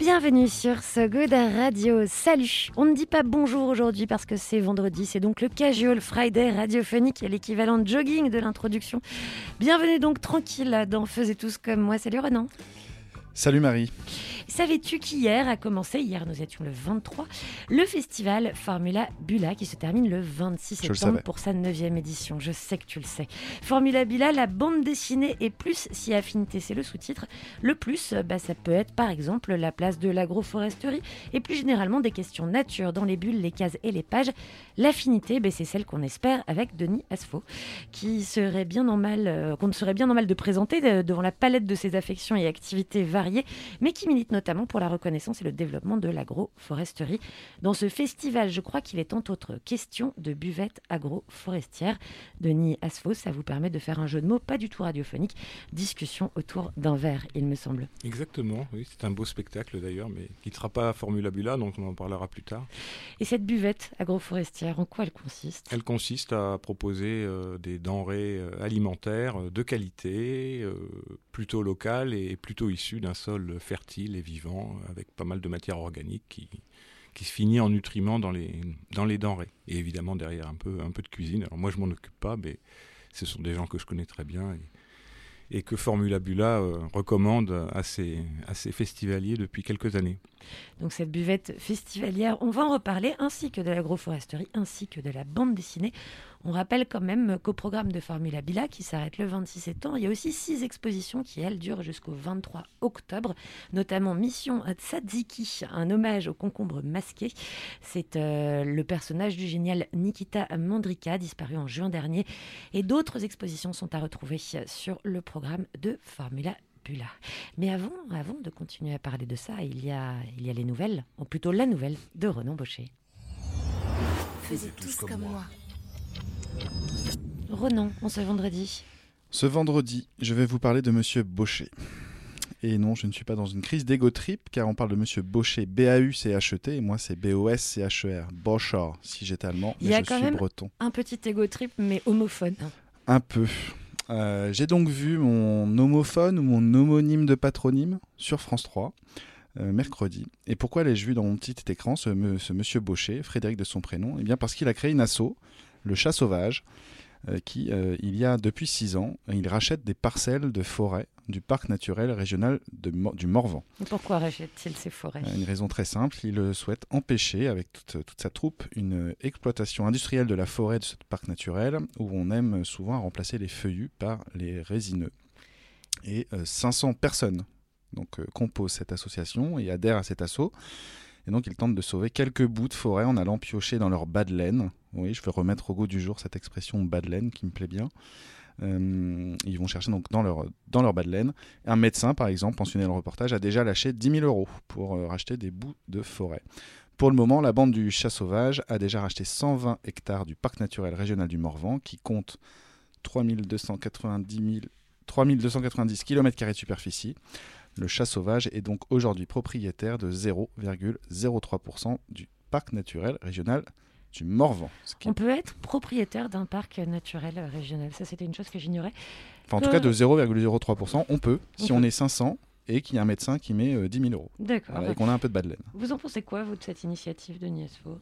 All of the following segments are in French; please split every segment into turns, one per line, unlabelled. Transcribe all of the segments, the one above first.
Bienvenue sur So Radio. Salut On ne dit pas bonjour aujourd'hui parce que c'est vendredi, c'est donc le Casual Friday radiophonique, l'équivalent de jogging de l'introduction. Bienvenue donc tranquille dans Faisez tous comme moi. Salut Renan.
Salut Marie.
Savais-tu qu'hier a commencé, hier nous étions le 23, le festival Formula Bula qui se termine le 26
Je le
septembre pour sa neuvième édition. Je sais que tu le sais. Formula Bula, la bande dessinée et plus si affinité, c'est le sous-titre. Le plus, bah, ça peut être par exemple la place de l'agroforesterie et plus généralement des questions nature dans les bulles, les cases et les pages. L'affinité, bah, c'est celle qu'on espère avec Denis Asfo, qui serait bien en mal, euh, qu'on serait bien en mal de présenter euh, devant la palette de ses affections et activités variées, mais qui milite notamment pour la reconnaissance et le développement de l'agroforesterie. Dans ce festival, je crois qu'il est entre autres question de buvette agroforestière. Denis Asfo, ça vous permet de faire un jeu de mots pas du tout radiophonique, discussion autour d'un verre, il me semble.
Exactement, oui, c'est un beau spectacle d'ailleurs, mais qui ne sera pas à Formula Bula, donc on en parlera plus tard.
Et cette buvette agroforestière, en quoi elle consiste?
Elle consiste à proposer euh, des denrées euh, alimentaires euh, de qualité, euh, plutôt locales et plutôt issues d'un sol fertile et vivant, avec pas mal de matière organique qui, qui se finit en nutriments dans les, dans les denrées. Et évidemment derrière un peu, un peu de cuisine. Alors moi je m'en occupe pas, mais ce sont des gens que je connais très bien et, que Formula Bula euh, recommande à ses festivaliers depuis quelques années.
Donc cette buvette festivalière, on va en reparler, ainsi que de l'agroforesterie, ainsi que de la bande dessinée. On rappelle quand même qu'au programme de Formula Bila, qui s'arrête le 26 septembre, il y a aussi six expositions qui, elles, durent jusqu'au 23 octobre, notamment Mission Tzatziki, un hommage au concombre masqué. C'est euh, le personnage du génial Nikita Mandrika, disparu en juin dernier. Et d'autres expositions sont à retrouver sur le programme de Formula Bula. Mais avant, de continuer à parler de ça, il y a, les nouvelles, ou plutôt la nouvelle de Renan Baucher.
Faisiez tous comme moi.
Renan, on ce vendredi.
Ce vendredi, je vais vous parler de Monsieur Baucher. Et non, je ne suis pas dans une crise d'égo trip, car on parle de Monsieur Baucher, B-A-U-C-H-E-T, et moi c'est B-O-S-C-H-E-R, Baucher, si j'étais allemand,
Il y a
je
quand
suis
même-
breton.
Un petit égo trip, mais homophone.
Un peu. Euh, J'ai donc vu mon homophone ou mon homonyme de patronyme sur France 3 euh, mercredi. Et pourquoi l'ai-je vu dans mon petit écran, ce, me- ce monsieur Baucher, Frédéric de son prénom? Eh bien parce qu'il a créé une asso, le chat sauvage, qui, euh, il y a depuis six ans, il rachète des parcelles de forêt du parc naturel régional de du Morvan.
Et pourquoi rachète-t-il ces forêts?
Euh, Une raison très simple, il euh, souhaite empêcher, avec toute, toute sa troupe, une euh, exploitation industrielle de la forêt de ce parc naturel, où on aime souvent remplacer les feuillus par les résineux. Et euh, 500 personnes donc, euh, composent cette association et adhèrent à cet assaut. Et donc ils tentent de sauver quelques bouts de forêt en allant piocher dans leur bas de laine. Oui, je vais remettre au goût du jour cette expression bas de laine qui me plaît bien. Euh, ils vont chercher donc dans leur, dans leur bas de laine. Un médecin, par exemple, mentionné dans le reportage, a déjà lâché 10 000 euros pour euh, racheter des bouts de forêt. Pour le moment, la bande du chat sauvage a déjà racheté 120 hectares du parc naturel régional du Morvan, qui compte 3290, 000 3290 km de superficie. Le chat sauvage est donc aujourd'hui propriétaire de 0,03% du parc naturel régional du Morvan. Qui
On peut être propriétaire d'un parc naturel régional. Ça, c'était une chose que j'ignorais.
Enfin, en tout
Euh,
cas, de 0,03%, on peut, si
On
est 500 et qu'il y a un médecin qui met euh, 10 000 euros.
D'accord.
Voilà, et qu'on a un peu de bas de laine.
Vous en pensez quoi, vous, de cette initiative de Niesfo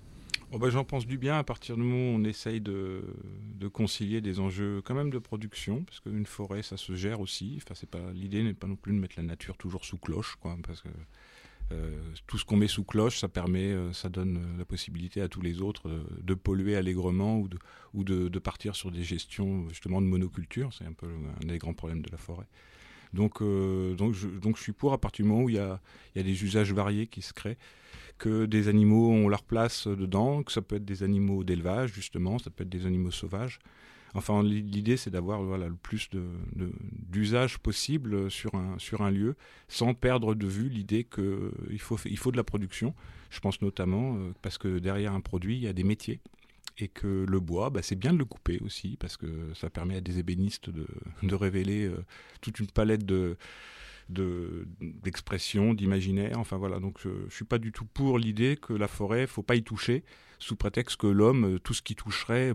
Oh bah, J'en pense du bien à partir du moment où on essaye de, concilier des enjeux quand même de production, parce qu'une forêt, ça se gère aussi. Enfin, L'idée n'est pas non plus de mettre la nature toujours sous cloche, quoi, parce que euh, tout ce qu'on met sous cloche, ça permet, euh, ça donne euh, la possibilité à tous les autres de polluer allègrement ou, de, ou de partir sur des gestions justement de monoculture. C'est un peu un des grands problèmes de la forêt. Donc, euh, donc, je, donc je suis pour à partir du moment où il y a, il y a des usages variés qui se créent, que des animaux ont leur place dedans, que ça peut être des animaux d'élevage justement, ça peut être des animaux sauvages. Enfin, l'idée, c'est d'avoir voilà, le plus d'usage de, possible sur un, sur un lieu, sans perdre de vue l'idée qu'il faut, il faut de la production. Je pense notamment euh, parce que derrière un produit, il y a des métiers. Et que le bois, bah, c'est bien de le couper aussi, parce que ça permet à des ébénistes de, révéler euh, toute une palette de, d'expression, d'imaginaire. Enfin voilà, donc je, ne suis pas du tout pour l'idée que la forêt, faut pas y toucher, sous prétexte que l'homme, euh, tout ce qui toucherait,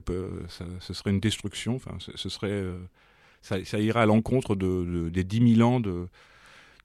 ce serait une destruction. Enfin, ce, serait, euh, ça, ça, irait à l'encontre de, des 10 000 ans de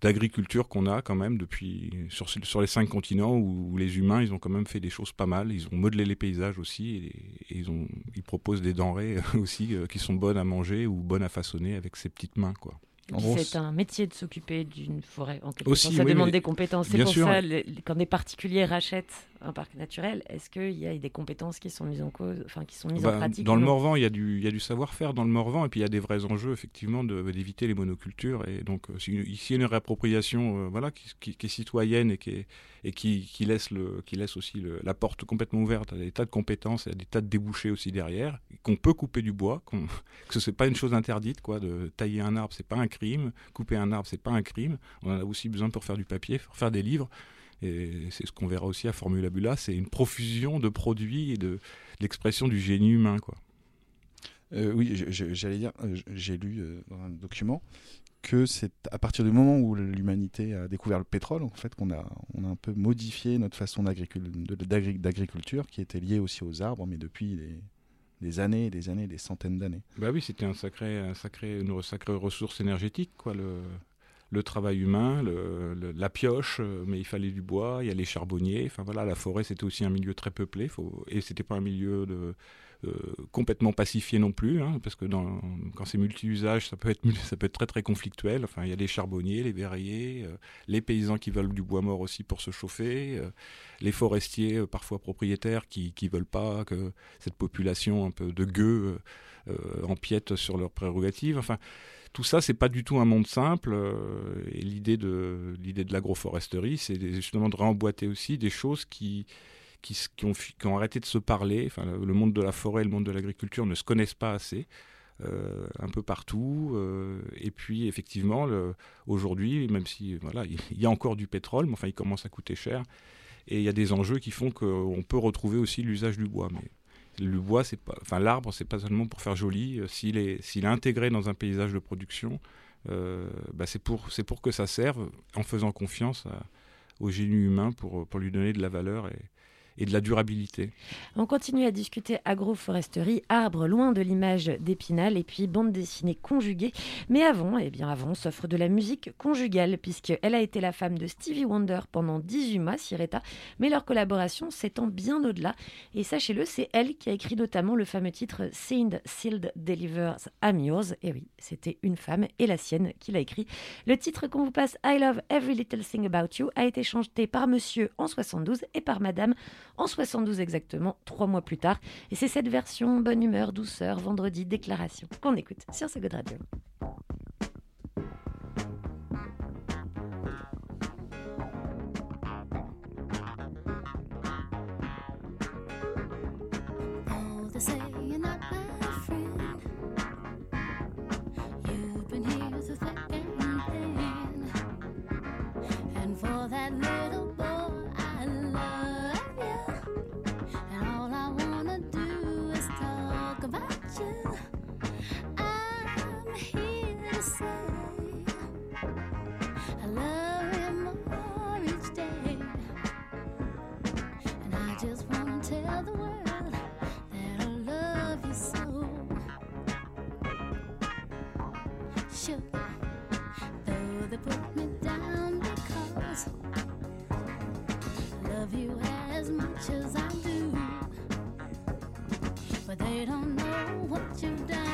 d'agriculture qu'on a quand même depuis sur, les cinq continents où, les humains ils ont quand même fait des choses pas mal. Ils ont modelé les paysages aussi et, ils ont ils proposent des denrées aussi euh, qui sont bonnes à manger ou bonnes à façonner avec ses petites mains quoi
c'est un métier de s'occuper d'une forêt. En quelque Aussi, Ça demande des compétences. C'est pour ça, quand des particuliers rachètent un parc naturel, est-ce qu'il y a des compétences qui sont mises en cause, enfin qui sont mises en bah, pratique
Dans le Morvan, il y a du, du savoir-faire dans le Morvan, et puis il y a des vrais enjeux effectivement d'éviter les monocultures. Et donc, euh, ici, il y a une réappropriation, euh, voilà, qui, est citoyenne et qui, est, et qui, laisse le, qui laisse aussi la porte complètement ouverte à des tas de compétences et à des tas de débouchés aussi derrière, qu'on peut couper du bois, que ce n'est pas une chose interdite, quoi, de tailler un arbre, c'est pas un crime, couper un arbre, c'est pas un crime. On en a aussi besoin pour faire du papier, pour faire des livres. Et c'est ce qu'on verra aussi à Formula c'est une profusion de produits et de, l'expression du génie humain. Quoi.
Euh, oui, j'allais dire, euh, j'ai lu euh, dans un document que c'est à partir du moment où l'humanité a découvert le pétrole, en fait, qu'on a, on a un peu modifié notre façon d'agriculture, qui était liée aussi aux arbres, mais depuis des, années, des années, des centaines d'années.
Bah oui, c'était un sacré, un sacré, une sacrée ressource énergétique, quoi. Le, le travail humain, la pioche, euh, mais il fallait du bois, il y a les charbonniers. Enfin voilà, la forêt c'était aussi un milieu très peuplé, faut, et c'était pas un milieu de, complètement pacifié non plus, hein, parce que dans, quand c'est multi-usage, ça peut être ça peut être très très conflictuel. Enfin, il y a les charbonniers, les verriers, euh, les paysans qui veulent du bois mort aussi pour se chauffer, les forestiers parfois propriétaires qui qui veulent pas que cette population un peu de gueux empiète sur leurs prérogatives. Enfin tout ça, c'est pas du tout un monde simple. Euh, et l'idée de l'idée de l'agroforesterie, c'est justement de réemboîter aussi des choses qui qui, ont, arrêté de se parler. Enfin, le monde de la forêt, le monde de l'agriculture ne se connaissent pas assez. Euh, un peu partout. Euh, et puis effectivement, aujourd'hui, même si voilà, il y a encore du pétrole, mais enfin, il commence à coûter cher. Et il y a des enjeux qui font qu'on peut retrouver aussi l'usage du bois. Mais le bois, c'est pas, enfin l'arbre, c'est pas seulement pour faire joli. Euh, s'il est, s'il est intégré dans un paysage de production, bah, c'est pour, c'est pour que ça serve, en faisant confiance au génie humain pour, pour lui donner de la valeur et, et de la durabilité.
On continue à discuter agroforesterie, arbres loin de l'image d'Épinal et puis bande dessinée conjuguée. Mais avant, eh bien avant, s'offre de la musique conjugale puisqu'elle a été la femme de Stevie Wonder pendant 18 mois, Sireta, mais leur collaboration s'étend bien au-delà. Et sachez-le, c'est elle qui a écrit notamment le fameux titre Signed, Sealed, Delivers, I'm. Et oui, c'était une femme et la sienne qui l'a écrit. Le titre qu'on vous passe, I Love Every Little Thing About You, a été chanté par monsieur en 72 et par madame en 72 exactement, trois mois plus tard. Et c'est cette version bonne humeur, douceur, vendredi, déclaration qu'on écoute sur ce God Radio.
much as I do, but they don't know what you've done.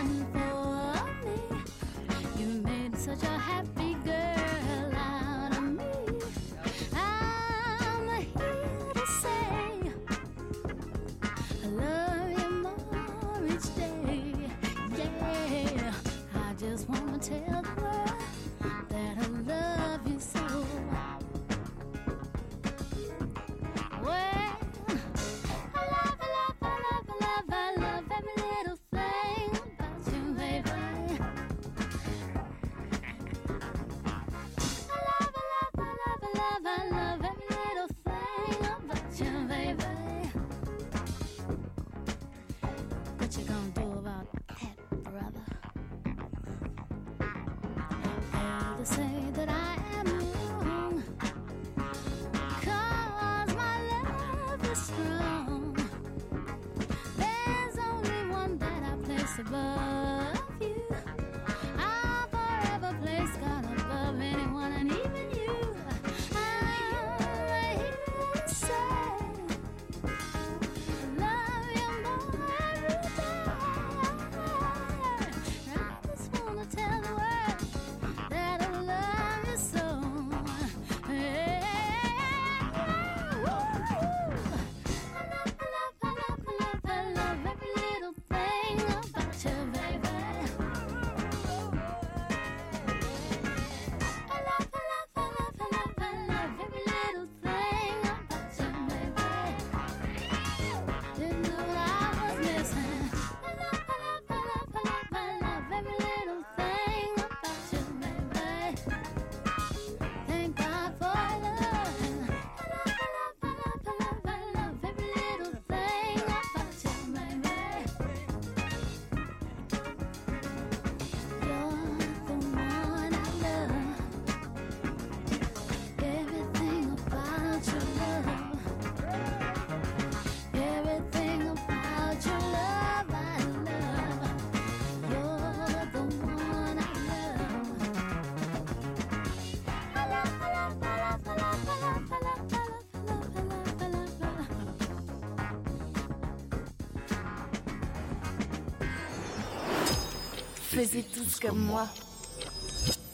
Faisiez tous comme moi.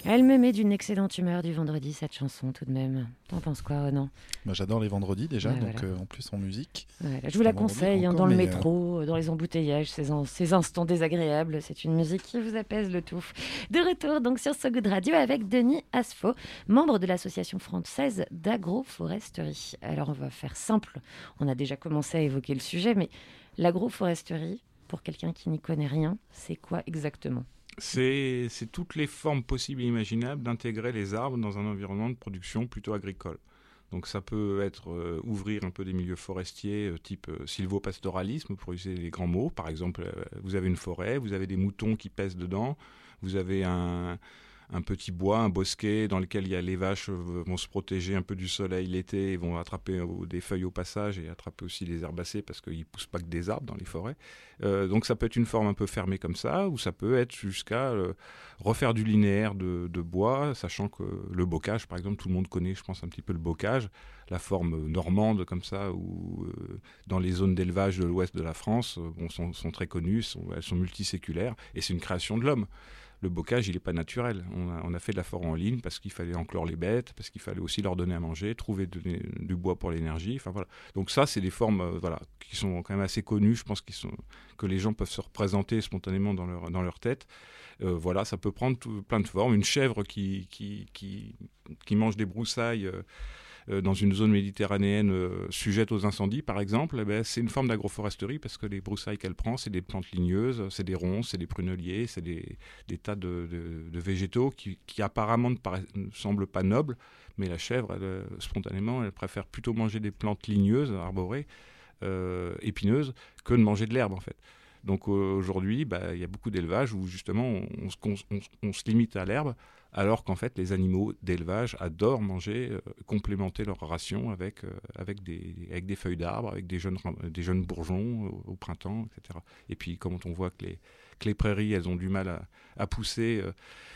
Elle me met d'une excellente humeur du vendredi, cette chanson, tout de même. T'en penses quoi, non
Moi, j'adore les vendredis déjà,
Ouais,
donc
voilà.
euh, en plus en musique.
Voilà, Je vous la conseille, hein, dans le
euh,
métro, dans les embouteillages, ces, en- ces instants désagréables. C'est une musique qui vous apaise le tout. De retour donc sur So Good Radio avec Denis Asfo, membre de l'association française d'agroforesterie. Alors on va faire simple. On a déjà commencé à évoquer le sujet, mais l'agroforesterie, pour quelqu'un qui n'y connaît rien, c'est quoi exactement?
C'est toutes les formes possibles et imaginables d'intégrer les arbres dans un environnement de production plutôt agricole. Donc ça peut être euh, ouvrir un peu des milieux forestiers euh, type euh, pour utiliser les grands mots. Par exemple, euh, vous avez une forêt, vous avez des moutons qui pèsent dedans, vous avez un, un petit bois, un bosquet dans lequel il y a les vaches euh, vont se protéger un peu du soleil l'été et vont attraper euh, des feuilles au passage et attraper aussi les herbacées parce qu'ils poussent pas que des arbres dans les forêts. Euh, donc ça peut être une forme un peu fermée comme ça, ou ça peut être jusqu'à refaire du linéaire de, bois, sachant que le bocage, par exemple, tout le monde connaît, je pense, un petit peu le bocage, la forme normande comme ça, ou dans les zones d'élevage de l'ouest de la France, bon, sont, très connues, elles sont multiséculaires, et c'est une création de l'homme. Le bocage, il n'est pas naturel. On a, a fait de la forêt en ligne parce qu'il fallait enclore les bêtes, parce qu'il fallait aussi leur donner à manger, trouver du bois pour l'énergie. Enfin voilà. Donc ça, c'est des formes, euh, voilà, qui sont quand même assez connues. Je pense que les gens peuvent se représenter spontanément dans leur, dans leur tête. Euh, voilà, ça peut prendre plein de formes. Une chèvre qui, qui, qui, mange des broussailles euh, dans une zone méditerranéenne euh, sujette aux incendies, par exemple, eh ben, c'est une forme d'agroforesterie parce que les broussailles qu'elle prend, c'est des plantes ligneuses, c'est des ronces, c'est des pruneliers, c'est des, tas de, végétaux qui, apparemment ne, ne semblent pas nobles, mais la chèvre, euh, spontanément, elle préfère plutôt manger des plantes ligneuses, arborées, euh, épineuses, que de manger de l'herbe en fait. Donc euh, aujourd'hui, bah, il y a beaucoup d'élevages où justement on se limite à l'herbe, alors qu'en fait les animaux d'élevage adorent manger, euh, complémenter leur ration avec, euh, avec, des, feuilles d'arbres, avec des jeunes, bourgeons au, printemps, etc. Et puis quand on voit que les, que prairies, elles ont du mal à, pousser euh,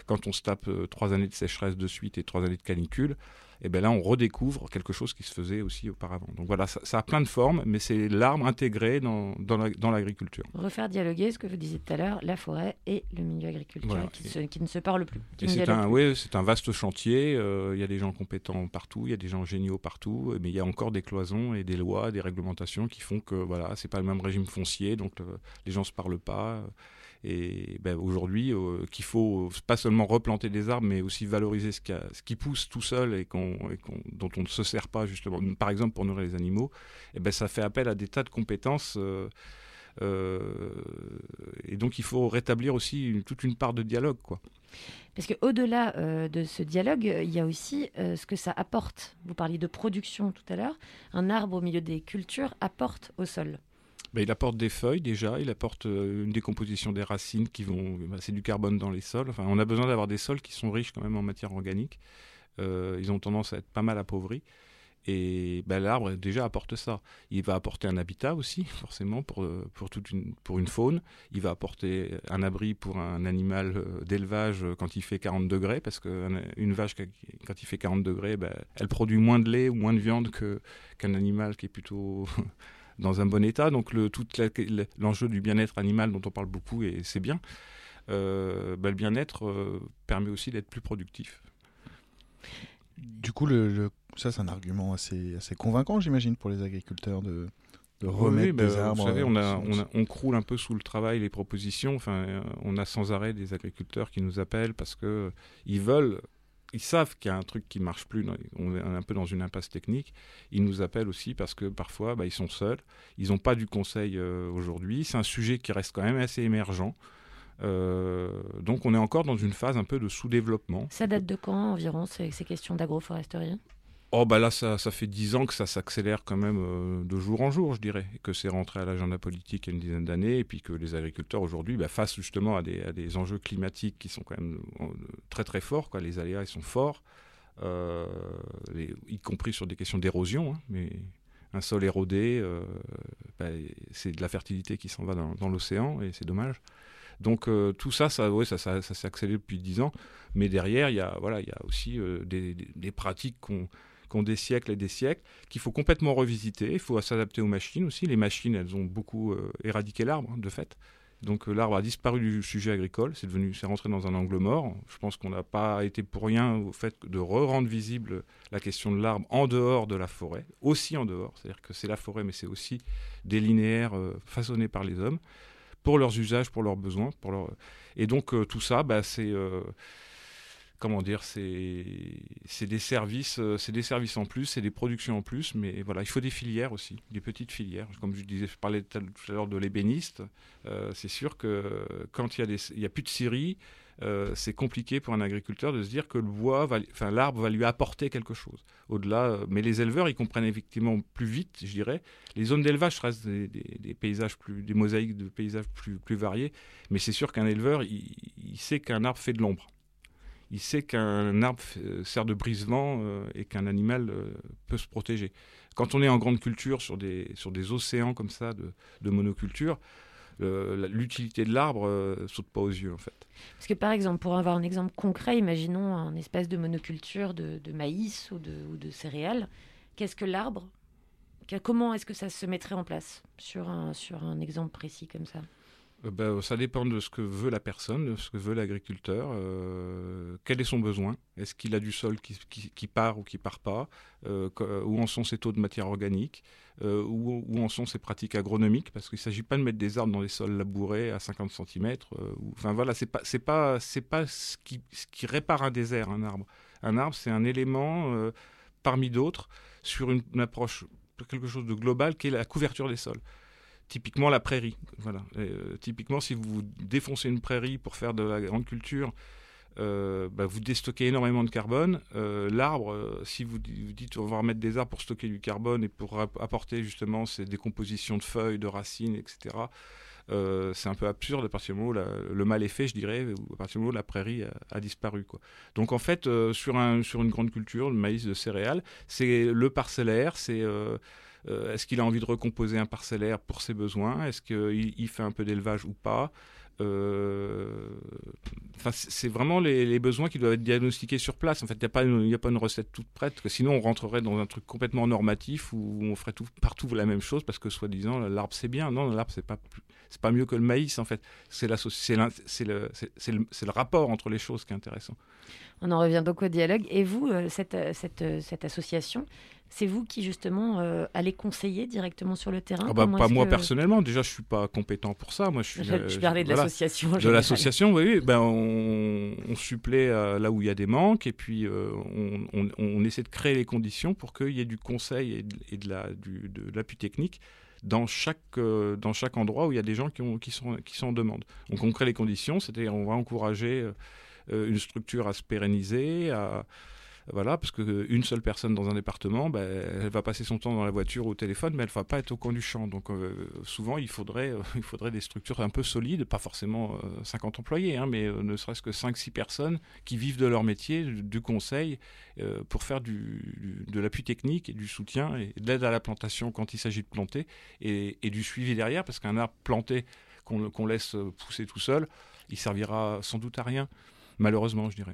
quand on se tape trois années de sécheresse de suite et trois années de canicule, et bien là on redécouvre quelque chose qui se faisait aussi auparavant. Donc voilà, ça, ça a plein de formes, mais c'est l'arbre intégré dans, dans la- dans l'agriculture.
Refaire dialoguer ce que vous disiez tout à l'heure, la forêt et le milieu
Voilà.
qui, ne se parlent plus. ne
c'est un,
plus.
oui, c'est un vaste chantier. euh, Il y a des gens compétents partout, il y a des gens géniaux partout, mais il y a encore des cloisons et des lois, des réglementations qui font que voilà, c'est pas le même régime foncier, donc euh, les gens se parlent pas. euh, Et ben, aujourd'hui, euh, qu'il faut pas seulement replanter des arbres, mais aussi valoriser ce qui, pousse tout seul et, dont on ne se sert pas justement. Par exemple, pour nourrir les animaux, et ben, ça fait appel à des tas de compétences. euh, euh, et donc, il faut rétablir aussi toute une part de dialogue, quoi.
Parce qu'au-delà euh, de ce dialogue, il y a aussi ce que ça apporte. Vous parliez de production tout à l'heure. Un arbre au milieu des cultures apporte au sol.
Ben, il apporte des feuilles déjà, il apporte euh, une décomposition des racines qui vont. ben, c'est du carbone dans les sols. Enfin, on a besoin d'avoir des sols qui sont riches quand même en matière organique. Euh, ils ont tendance à être pas mal appauvris. Et ben, l'arbre déjà apporte ça. Il va apporter un habitat aussi, forcément, pour, euh, pour, toute une, pour une faune. Il va apporter un abri pour un animal d'élevage quand il fait 40 degrés, parce qu'une vache, quand il fait 40 degrés, elle produit moins de lait ou moins de viande qu'un animal qui est plutôt dans un bon état. Donc le, le- l'enjeu du bien-être animal dont on parle beaucoup, et c'est bien, euh, bah, le bien-être euh, permet aussi d'être plus productif.
Du coup, le, le- ça, c'est un argument assez, assez convaincant, j'imagine, pour les agriculteurs de, remettre
oui, bah,
des arbres.
Vous savez, on, a, on, a- on croule un peu sous le travail, les propositions. Enfin, euh, on a sans arrêt des agriculteurs qui nous appellent parce que ils veulent, ils savent qu'il y a un truc qui marche plus. On est un peu dans une impasse technique. Ils nous appellent aussi parce que parfois, bah, ils sont seuls. Ils n'ont pas du conseil euh, aujourd'hui. C'est un sujet qui reste quand même assez émergent. Euh, donc, on est encore dans une phase un peu de sous-développement.
Ça date de quand environ ces questions d'agroforesterie?
Oh bah là, ça, fait dix ans que ça s'accélère quand même euh, de jour en jour, je dirais, que c'est rentré à l'agenda politique il y a une dizaine d'années, et puis que les agriculteurs aujourd'hui, bah, face justement à des, enjeux climatiques qui sont quand même euh, très très forts, quoi. les aléas sont forts, euh, y compris sur des questions d'érosion, hein, mais un sol érodé, bah, c'est de la fertilité qui s'en va dans, l'océan, et c'est dommage. Donc tout ça, ça, ouais, ça, ça, s'est accéléré depuis dix ans, mais derrière, il y a, voilà, il y a aussi des- des pratiques qu'on des siècles et des siècles, qu'il faut complètement revisiter. Il faut s'adapter aux machines aussi. Les machines, elles ont beaucoup euh, éradiqué l'arbre, hein, de fait. Donc euh, l'arbre a disparu du sujet agricole, c'est devenu, c'est rentré dans un angle mort. Je pense qu'on n'a pas été pour rien au fait de re-rendre visible la question de l'arbre en dehors de la forêt, aussi en dehors. C'est-à-dire que c'est la forêt, mais c'est aussi des linéaires euh, façonnés par les hommes pour leurs usages, pour leurs besoins, pour leur... et donc tout ça, bah, c'est comment dire, c'est des services, euh, c'est des services en plus, c'est des productions en plus, mais voilà, il faut des filières aussi, des petites filières. Comme je disais, je parlais tout à l'heure de l'ébéniste. Euh, c'est sûr que quand il y a, a plus de scierie, euh, c'est compliqué pour un agriculteur de se dire que le bois, enfin l'arbre va lui apporter quelque chose. Au-delà, mais les éleveurs, ils comprennent effectivement plus vite, je dirais. Les zones d'élevage restent des, des, paysages plus, des mosaïques de paysages plus, plus variés, mais c'est sûr qu'un éleveur, il sait qu'un arbre fait de l'ombre il sait qu'un arbre sert de brise-vent euh, et qu'un animal euh, peut se protéger. Quand on est en grande culture sur des, sur des océans comme ça de, monoculture, l'utilité de l'arbre euh, saute pas aux yeux en fait.
Parce que par exemple, pour avoir un exemple concret, imaginons un espèce de monoculture de, maïs ou de, ou de céréales. Qu'est-ce que l'arbre? Comment est-ce que ça se mettrait en place? Sur un, sur un exemple précis comme ça
euh, ben, ça dépend de ce que veut la personne, de ce que veut l'agriculteur. Euh, quel est son besoin? Est-ce qu'il a du sol qui, part ou qui part pas? Euh, Où en sont ses taux de matière organique? Où, en sont ses pratiques agronomiques? Parce qu'il ne s'agit pas de mettre des arbres dans des sols labourés à 50 cm. enfin voilà, pas c'est pas c'est pas ce qui, ce qui répare un désert, un arbre. Un arbre, c'est un élément parmi d'autres sur une approche quelque chose de global qui est la couverture des sols typiquement la prairie. Voilà. Euh, typiquement, si vous défoncez une prairie pour faire de la grande culture, euh, bah, vous déstockez énormément de carbone. Euh, l'arbre, si vous, dites on va remettre des arbres pour stocker du carbone et pour apporter justement ces décompositions de feuilles, de racines, etc., c'est un peu absurde à partir du moment où le mal est fait, je dirais, à partir du moment où la prairie a, disparu. Quoi. Donc en fait, sur, un, sur une grande culture, le maïs de céréales, c'est le parcellaire, c'est est-ce qu'il a envie de recomposer un parcellaire pour ses besoins? Est-ce qu'il il fait un peu d'élevage ou pas? Euh, c'est vraiment les, besoins qui doivent être diagnostiqués sur place. En fait, il n'y a, pas une, a pas une recette toute prête, que sinon on rentrerait dans un truc complètement normatif où on ferait tout, partout la même chose parce que soi-disant l'arbre c'est bien. Non, l'arbre c'est pas c'est pas mieux que le maïs en fait. C'est le, le, le, rapport entre les choses qui est intéressant.
On en revient donc au dialogue. Et vous, euh, cette association, c'est vous qui justement euh, allez conseiller directement sur le terrain
ah bah, Pas moi personnellement, déjà je suis pas compétent pour ça. Moi, je, suis,
je, parlais de l'association.
De l'association, oui, Ben, on, on supplée euh, là où il y a des manques et puis euh, on, essaie de créer les conditions pour qu'il y ait du conseil et de, la, du, de l'appui technique dans chaque, dans chaque endroit où il y a des gens qui, ont, qui, sont, qui sont en demande. Donc on crée les conditions, c'est-à-dire on va encourager une structure à se pérenniser, à voilà, parce qu'une seule personne dans un département, ben, elle va passer son temps dans la voiture ou au téléphone, mais elle ne va pas être au coin du champ. Donc euh, souvent, il faudrait, euh, il faudrait des structures un peu solides, pas forcément 50 euh, employés, hein, mais ne serait-ce que 5-6 personnes qui vivent de leur métier, du, conseil, pour faire du, de l'appui technique et du soutien et de l'aide à la plantation quand il s'agit de planter et, du suivi derrière, parce qu'un arbre planté qu'on laisse pousser tout seul, il servira sans doute à rien, malheureusement, je dirais.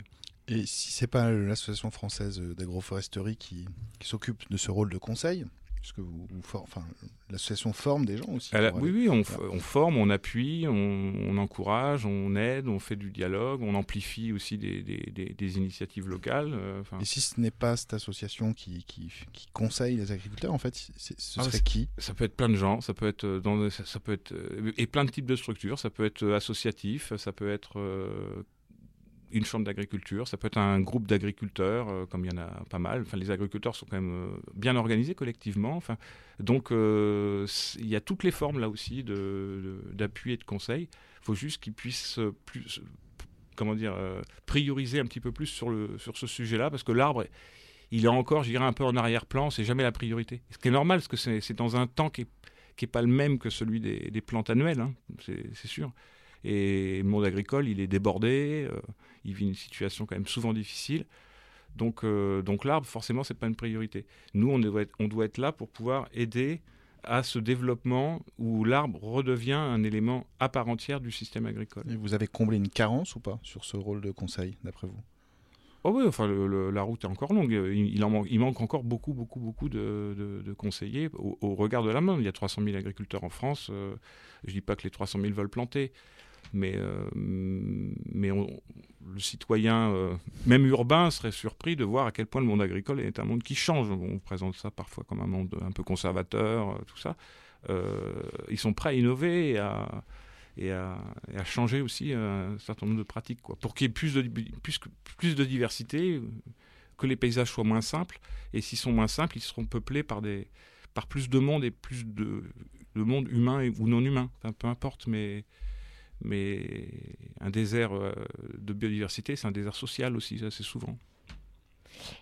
Et si c'est pas l'association française d'agroforesterie qui, qui s'occupe de ce rôle de conseil, puisque vous, enfin, l'association forme des gens aussi.
oui, oui, on, on, forme, on appuie, on, encourage, on aide, on fait du dialogue, on amplifie aussi des, des, des, initiatives locales. Euh,
Et si ce n'est pas cette association qui, qui, qui, conseille les agriculteurs, en fait, ce ah, serait qui?
Ça peut être plein de gens, ça peut être euh, dans, ça, peut être euh, et plein de types de structures. Ça peut être associatif, ça peut être une chambre d'agriculture, ça peut être un groupe d'agriculteurs, euh, comme il y en a pas mal. Enfin, les agriculteurs sont quand même euh, bien organisés collectivement. Enfin, donc, euh, il y a toutes les formes là aussi d'appui de, et de conseil. Il faut juste qu'ils puissent plus, comment dire, prioriser un petit peu plus sur, le, sur ce sujet-là, parce que l'arbre, il est encore, je dirais, un peu en arrière-plan, c'est jamais la priorité. Ce qui est normal, parce que c'est dans un temps qui n'est pas le même que celui des, des plantes annuelles, hein, c'est sûr. Et le monde agricole, il est débordé, euh, il vit une situation quand même souvent difficile. Donc, euh, donc l'arbre, forcément, c'est pas une priorité. Nous, on doit, être, on doit être là pour pouvoir aider à ce développement où l'arbre redevient un élément à part entière du système agricole.
Et vous avez comblé une carence ou pas sur ce rôle de conseil, d'après vous?
Oh oui, enfin, la route est encore longue. Il, manque, encore beaucoup, beaucoup, beaucoup de, conseillers au, regard de la main. Il y a 300 000 agriculteurs en France. euh, je dis pas que les 300 000 veulent planter, mais, euh, le citoyen, euh, même urbain, serait surpris de voir à quel point le monde agricole est un monde qui change. On présente ça parfois comme un monde un peu conservateur, tout ça. Ils sont prêts à innover à, et à, changer aussi un certain nombre de pratiques, quoi, pour qu'il y ait plus de, plus, plus de diversité, euh, que les paysages soient moins simples. Et s'ils sont moins simples, ils seront peuplés par, des, par plus de monde et plus de, de monde humain ou non humain, peu importe, mais, mais un désert euh, de biodiversité, c'est un désert social aussi, assez souvent.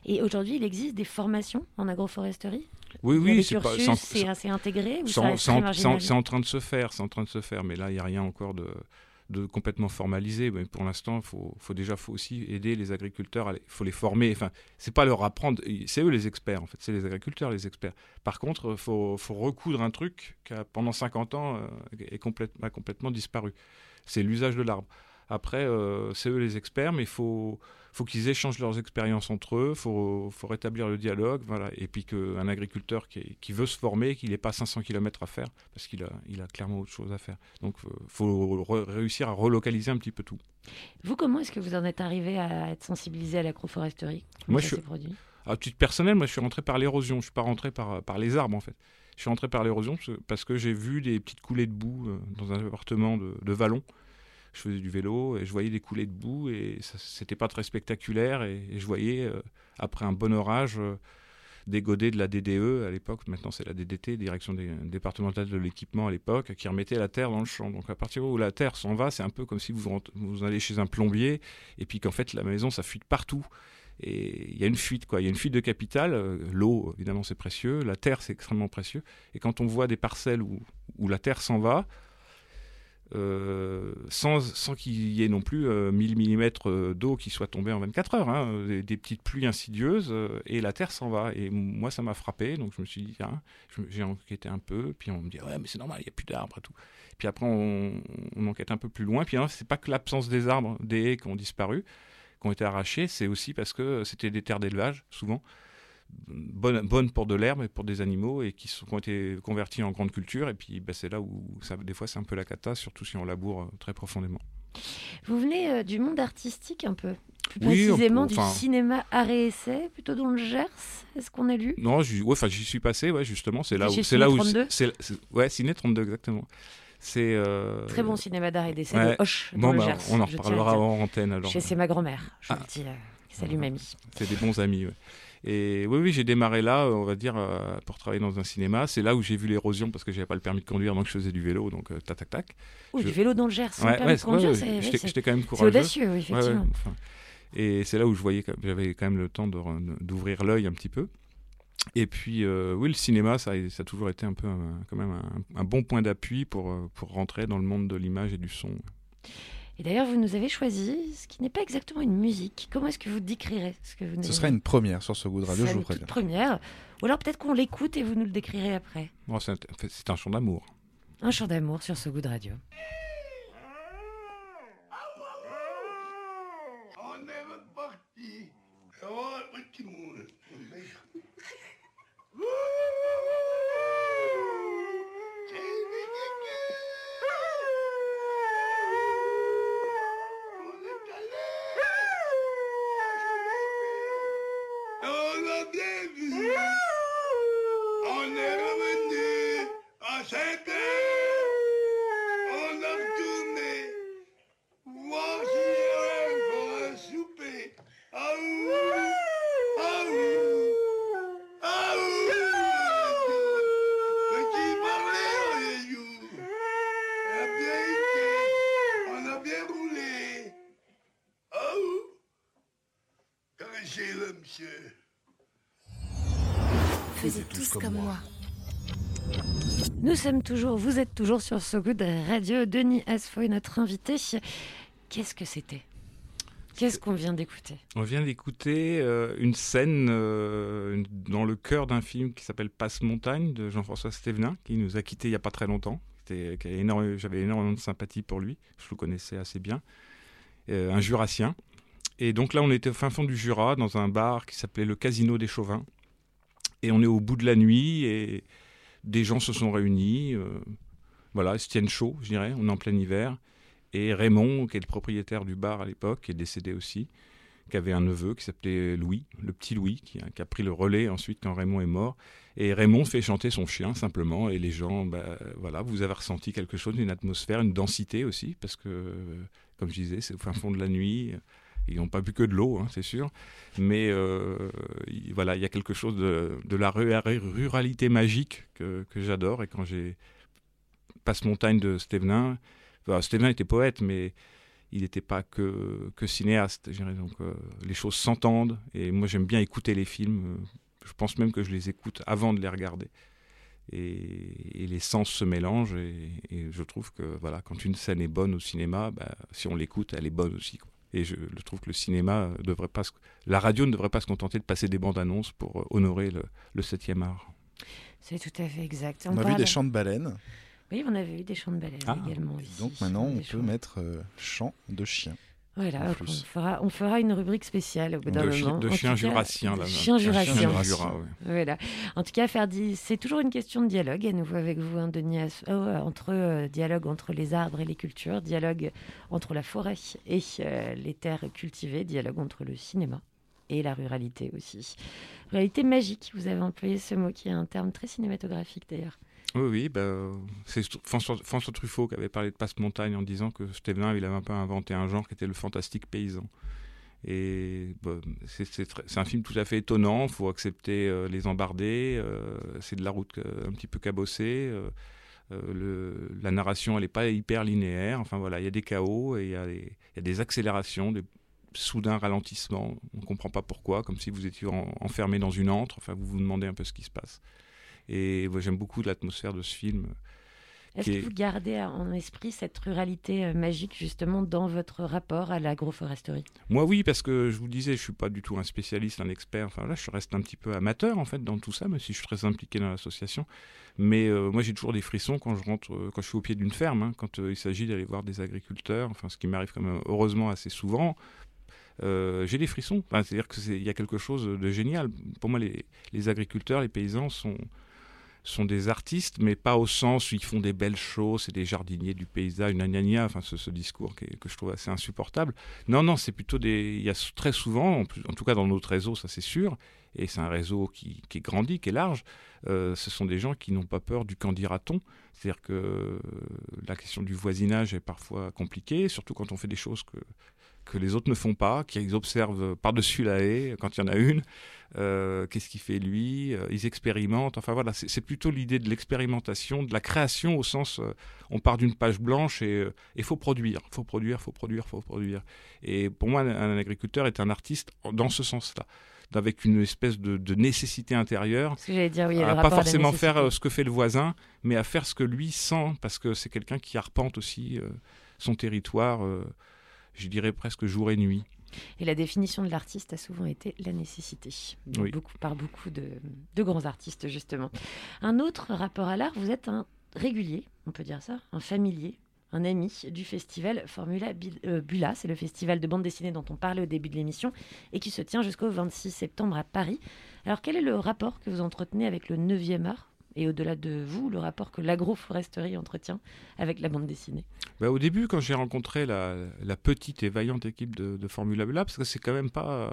Et aujourd'hui, il existe des formations en agroforesterie
Oui, oui, c'est pas. c'est
intégré
C'est en, train de se faire, c'est en train de se faire, mais là, il n'y a rien encore de, de complètement formalisé. Mais pour l'instant, il faut, faut déjà faut aussi aider les agriculteurs, il faut les former. Enfin, c'est pas leur apprendre, c'est eux les experts, en fait, c'est les agriculteurs les experts. Par contre, il faut, faut recoudre un truc qui, a, pendant 50 ans, euh, est a complètement disparu. C'est l'usage de l'arbre. Après, euh, c'est eux les experts, mais il faut, faut qu'ils échangent leurs expériences entre eux, il faut, faut rétablir le dialogue, voilà. et puis qu'un agriculteur qui, veut se former, qu'il n'ait pas 500 km à faire, parce qu'il a, il a clairement autre chose à faire. Donc il faut re- réussir à relocaliser un petit peu tout.
Vous, comment est-ce que vous en êtes arrivé à être sensibilisé à l'agroforesterie?
Moi, je
produit?
À titre personnel, moi je suis rentré par l'érosion, je suis pas rentré par, par les arbres en fait. Je suis rentré par l'érosion parce que- j'ai vu des petites coulées de boue euh, dans un appartement de, de Vallon. Je faisais du vélo et je voyais des coulées de boue et c'était pas très spectaculaire et, je voyais euh, après un bon orage euh, des godets de la DDE à l'époque, maintenant c'est la DDT, Direction départementale de l'équipement à l'époque, qui remettait la terre dans le champ. Donc à partir où la terre s'en va, c'est un peu comme si vous, vous allez chez un plombier et puis qu'en fait la maison ça fuite partout. Et il y a une fuite, quoi. Il y a une fuite de capital. Euh, L'eau, évidemment, c'est précieux. La terre, c'est extrêmement précieux. Et quand on voit des parcelles où la terre s'en va, euh, sans, sans qu'il y ait non plus euh, 1000 mm d'eau qui soit tombée en 24 heures, hein, des, petites pluies insidieuses, euh, et la terre s'en va. Et moi, ça m'a frappé, donc je me suis dit, j'ai enquêté un peu, puis on me dit, ouais, mais c'est normal, il n'y a plus d'arbres et tout. Puis après, on, enquête un peu plus loin, puis hein, c'est pas que l'absence des arbres, des haies qui ont disparu, qui ont été arrachés, c'est aussi parce que c'était des terres d'élevage, souvent, bonnes, bonnes pour de l'herbe et pour des animaux, et qui, sont, qui ont été converties en grande culture, et puis ben, c'est là où, ça, des fois, c'est un peu la cata, surtout si on laboure euh, très profondément.
Vous venez euh, du monde artistique un peu plus
Oui,
précisément
enfin-
du cinéma art et essai, plutôt dans le Gers, est-ce qu'on a lu?
Non, j'y ouais, suis passé, ouais, justement, c'est là où... C'est là où
32?
c'est, ouais, Ciné 32, exactement. C'est... euh,
Très bon cinéma d'art et d'essai
ouais.
de Hoche, dans
Bon,
le
bah,
Gers.
on en reparlera en antenne, alors.
Chez c'est ma grand-mère, je
Ah.
vous le dis. euh, salut
Voilà.
mamie.
C'est des bons amis. ouais. Et oui, oui, j'ai démarré là, on va dire, euh, pour travailler dans un cinéma. C'est là où j'ai vu l'érosion parce que j'avais pas le permis de conduire, donc je faisais du vélo, donc euh, tac tac tac. Je-
du vélo dans le Gers, sans
Ouais,
permis
ouais,
de conduire,
ouais,
c'est ouais,
j'étais
c'est-
quand même
c'est
courageux.
audacieux, oui,
Ouais, ouais,
effectivement.
enfin. Et c'est là où je voyais, que j'avais quand même le temps d'ouvrir l'œil un petit peu. Et puis, euh, oui, le cinéma, ça, a- ça a toujours été un peu un- quand même un, un bon point d'appui pour, pour rentrer dans le monde de l'image et du son.
Et d'ailleurs, vous nous avez choisi ce qui n'est pas exactement une musique. Comment est-ce que vous décrirez ce que vous nous
Ce
avez-
sera une première sur ce goût de radio, je vous
une
préviens.
première. Ou alors peut-être qu'on l'écoute et vous nous le décrirez après.
Bon, c'est un- c'est un chant d'amour.
Un chant d'amour sur ce goût de radio.
On est reparti. Oh, petit monde. On a bien vu. On est revenu saint On a retourné. Voir encore un souper. Ah ouh, ah ouh, ah ouh. Petit parler, on est jour. On a bien été, on a bien roulé. Ah ouh. Caressez-le, monsieur.
Faisez tous comme moi.
Nous sommes toujours, vous êtes toujours sur ce goût de radio. Denis Asfoy, notre invité. Qu'est-ce que c'était? Qu'est-ce qu'on vient d'écouter?
On vient d'écouter euh, une scène euh, dans le cœur d'un film qui s'appelle Passe-Montagne de Jean-François Stévenin, qui nous a quittés il n'y a pas très longtemps. Énorme- J'avais énormément de sympathie pour lui, je le connaissais assez bien. Euh, un jurassien. Et donc là, on était au fin fond du Jura, dans un bar qui s'appelait le Casino des Chauvins. Et on est au bout de la nuit et des gens se sont réunis. euh, voilà, ils se tiennent chaud, je dirais. On est en plein hiver. Et Raymond, qui est le propriétaire du bar à l'époque, est décédé aussi, qui avait un neveu qui s'appelait Louis, le petit Louis, qui a, pris le relais ensuite quand Raymond est mort. Et Raymond fait chanter son chien simplement. Et les gens, bah, voilà, vous avez ressenti quelque chose, une atmosphère, une densité aussi, parce que, comme je disais, c'est au fin fond de la nuit. Ils n'ont pas bu que de l'eau, hein, c'est sûr. Mais euh, il- voilà, il y a quelque chose de, la ru- ruralité magique que, j'adore. Et quand j'ai Passe-Montagne de Stévenin, enfin, Stévenin était poète, mais il n'était pas que, cinéaste. Donc euh, les choses s'entendent. Et moi, j'aime bien écouter les films. Je pense même que je les écoute avant de les regarder. Et, les sens se mélangent. Et, je trouve que voilà, quand une scène est bonne au cinéma, bah, si on l'écoute, elle est bonne aussi. Et je, je trouve que le cinéma devrait pas, se- la radio ne devrait pas se contenter de passer des bandes annonces pour euh, honorer le, le 7e art.
C'est tout à fait exact.
On, a vu des chants de baleines.
Oui, on avait eu des chants de baleines
Ah.
également.
Donc maintenant, on peut
chants.
mettre euh, chant de chien.
Voilà, on fera, on fera une rubrique spéciale au bout d'un moment.
de
En tout
chiens
cas,
jurassiens.
de
là, chien
Jurassien.
Voilà. En tout cas, faire di- c'est toujours une question de dialogue à nouveau avec vous, hein, Denis, oh, euh, entre euh, dialogue entre les arbres et les cultures, dialogue entre la forêt et euh, les terres cultivées, dialogue entre le cinéma et la ruralité aussi. Ruralité magique, vous avez employé ce mot qui est un terme très cinématographique d'ailleurs.
Oui, oui, bah, c'est François, Truffaut qui avait parlé de Passe-Montagne en disant que Stévenin, il avait un peu inventé un genre qui était le fantastique paysan. Et bah, c'est un film tout à fait étonnant, il faut accepter euh, les embardés, euh, c'est de la route euh, un petit peu cabossée, la narration elle n'est pas hyper linéaire, enfin voilà, il y a des chaos et il y, a des- accélérations, des soudains ralentissements, on ne comprend pas pourquoi, comme si vous étiez en- enfermé dans une antre, enfin vous vous demandez un peu ce qui se passe. Et moi, j'aime beaucoup l'atmosphère de ce film.
Est-ce que vous gardez en esprit cette ruralité euh, magique justement dans votre rapport à l'agroforesterie?
Moi, oui, parce que je vous disais, je suis pas du tout un spécialiste, un expert. Enfin là, je reste un petit peu amateur en fait dans tout ça, même si je suis très impliqué dans l'association. Mais euh, moi, j'ai toujours des frissons quand je rentre, euh, quand je suis au pied d'une ferme, hein, quand euh, il s'agit d'aller voir des agriculteurs. Enfin, ce qui m'arrive quand même heureusement assez souvent. J'ai des frissons. Enfin, C'est-à-dire qu'il y a quelque chose de génial. Pour moi, les, les agriculteurs, les paysans sont sont des artistes, mais pas au sens où ils font des belles choses, c'est des jardiniers du paysage, gna, enfin ce, discours qui est- que je trouve assez insupportable. Non, non, c'est plutôt des. Il y a très souvent, en, plus- en tout cas dans notre réseau, ça c'est sûr, et c'est un réseau qui, qui est grandi, qui est large. euh, ce sont des gens qui n'ont pas peur du qu'en dira-t-on. C'est-à-dire que euh, la question du voisinage est parfois compliquée, surtout quand on fait des choses que que les autres ne font pas, qu'ils observent par-dessus la haie quand il y en a une. Euh, Qu'est-ce qu'il fait lui Euh, Ils expérimentent. Enfin voilà, c'est plutôt l'idée de l'expérimentation, de la création au sens, euh, on part d'une page blanche et il faut produire, faut produire, faut produire, faut produire. Et pour moi, un, un agriculteur est un artiste dans ce sens-là, avec une espèce de, de nécessité intérieure
Ce que dire, oui,
à pas forcément faire ce que fait le voisin, mais à faire ce que lui sent, parce que c'est quelqu'un qui arpente aussi euh, son territoire, euh, je dirais presque jour et nuit.
Et la définition de l'artiste a souvent été la nécessité, Donc
Oui.
beaucoup, par beaucoup de, de grands artistes, justement. Un autre rapport à l'art, vous êtes un régulier, on peut dire ça, un familier, un ami du festival Formula euh, Bula. C'est le festival de bande dessinée dont on parlait au début de l'émission et qui se tient jusqu'au 26 septembre à Paris. Alors, quel est le rapport que vous entretenez avec le 9e art? Et au-delà de vous, le rapport que l'agroforesterie entretient avec la bande dessinée
Bah, au début, quand j'ai rencontré la, la petite et vaillante équipe de, de Formula Bula, parce que c'est quand même pas,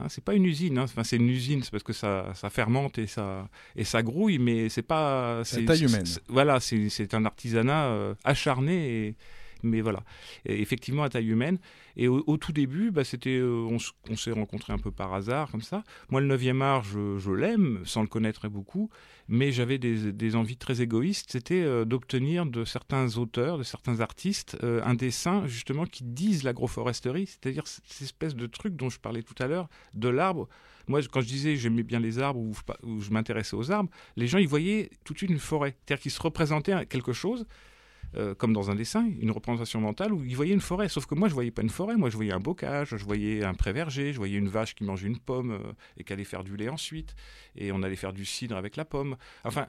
hein, c'est pas une usine. hein. Enfin, c'est une usine, c'est parce que ça, ça fermente et ça, et ça grouille, mais c'est pas.
C'est taille humaine.
Voilà, c'est c'est un artisanat euh, acharné et. Mais voilà, effectivement à taille humaine. Et au, tout début, bah, c'était, euh, on, s'est rencontrés un peu par hasard, comme ça. Moi, le 9e art, je, l'aime, sans le connaître beaucoup, mais j'avais des, envies très égoïstes. C'était euh, d'obtenir de certains auteurs, de certains artistes, euh, un dessin justement qui dise l'agroforesterie, c'est-à-dire cette espèce de truc dont je parlais tout à l'heure, de l'arbre. Moi, quand je disais j'aimais bien les arbres ou je, m'intéressais aux arbres, les gens ils voyaient tout de suite une forêt, c'est-à-dire qu'ils se représentaient quelque chose. Euh, comme dans un dessin, une représentation mentale où ils voyaient une forêt. Sauf que moi, je voyais pas une forêt. Moi, je voyais un bocage, je voyais un pré-verger, je voyais une vache qui mangeait une pomme euh, et qui allait faire du lait ensuite. Et on allait faire du cidre avec la pomme. Enfin,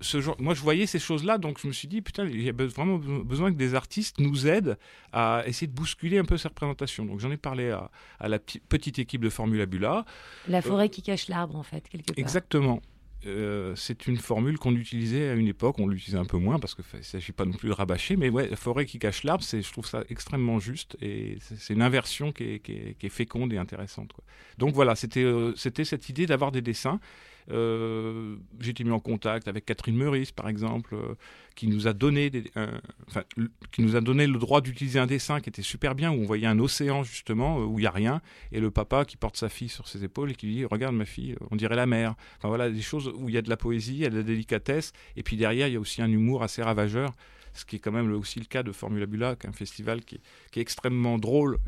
ce genre, moi, je voyais ces choses-là, donc je me suis dit, putain, il y a vraiment be- besoin que des artistes nous aident à essayer de bousculer un peu ces représentations. Donc j'en ai parlé à, à la petite équipe de Formula Bula.
La forêt qui cache l'arbre, en fait, quelque part.
Exactement. Euh, c'est une formule qu'on utilisait à une époque, on l'utilisait un peu moins parce qu'il ne s'agit pas non plus de rabâcher, mais ouais, forêt qui cache l'arbre, je trouve ça extrêmement juste et c'est, une inversion qui est, qui est- féconde et intéressante. Donc voilà, euh, c'était cette idée d'avoir des dessins. Euh, j'ai été mis en contact avec Catherine Meurice, par exemple, euh, qui nous a donné, enfin, qui nous a donné le droit d'utiliser un dessin qui était super bien, où on voyait un océan justement, euh, où il y a rien, et le papa qui porte sa fille sur ses épaules et qui lui dit regarde ma fille, on dirait la mer. Enfin voilà, des choses où il y a de la poésie, il y a de la délicatesse, et puis derrière il y a aussi un humour assez ravageur, ce qui est quand même aussi le cas de Formula Bula, qui est un festival qui, est extrêmement drôle.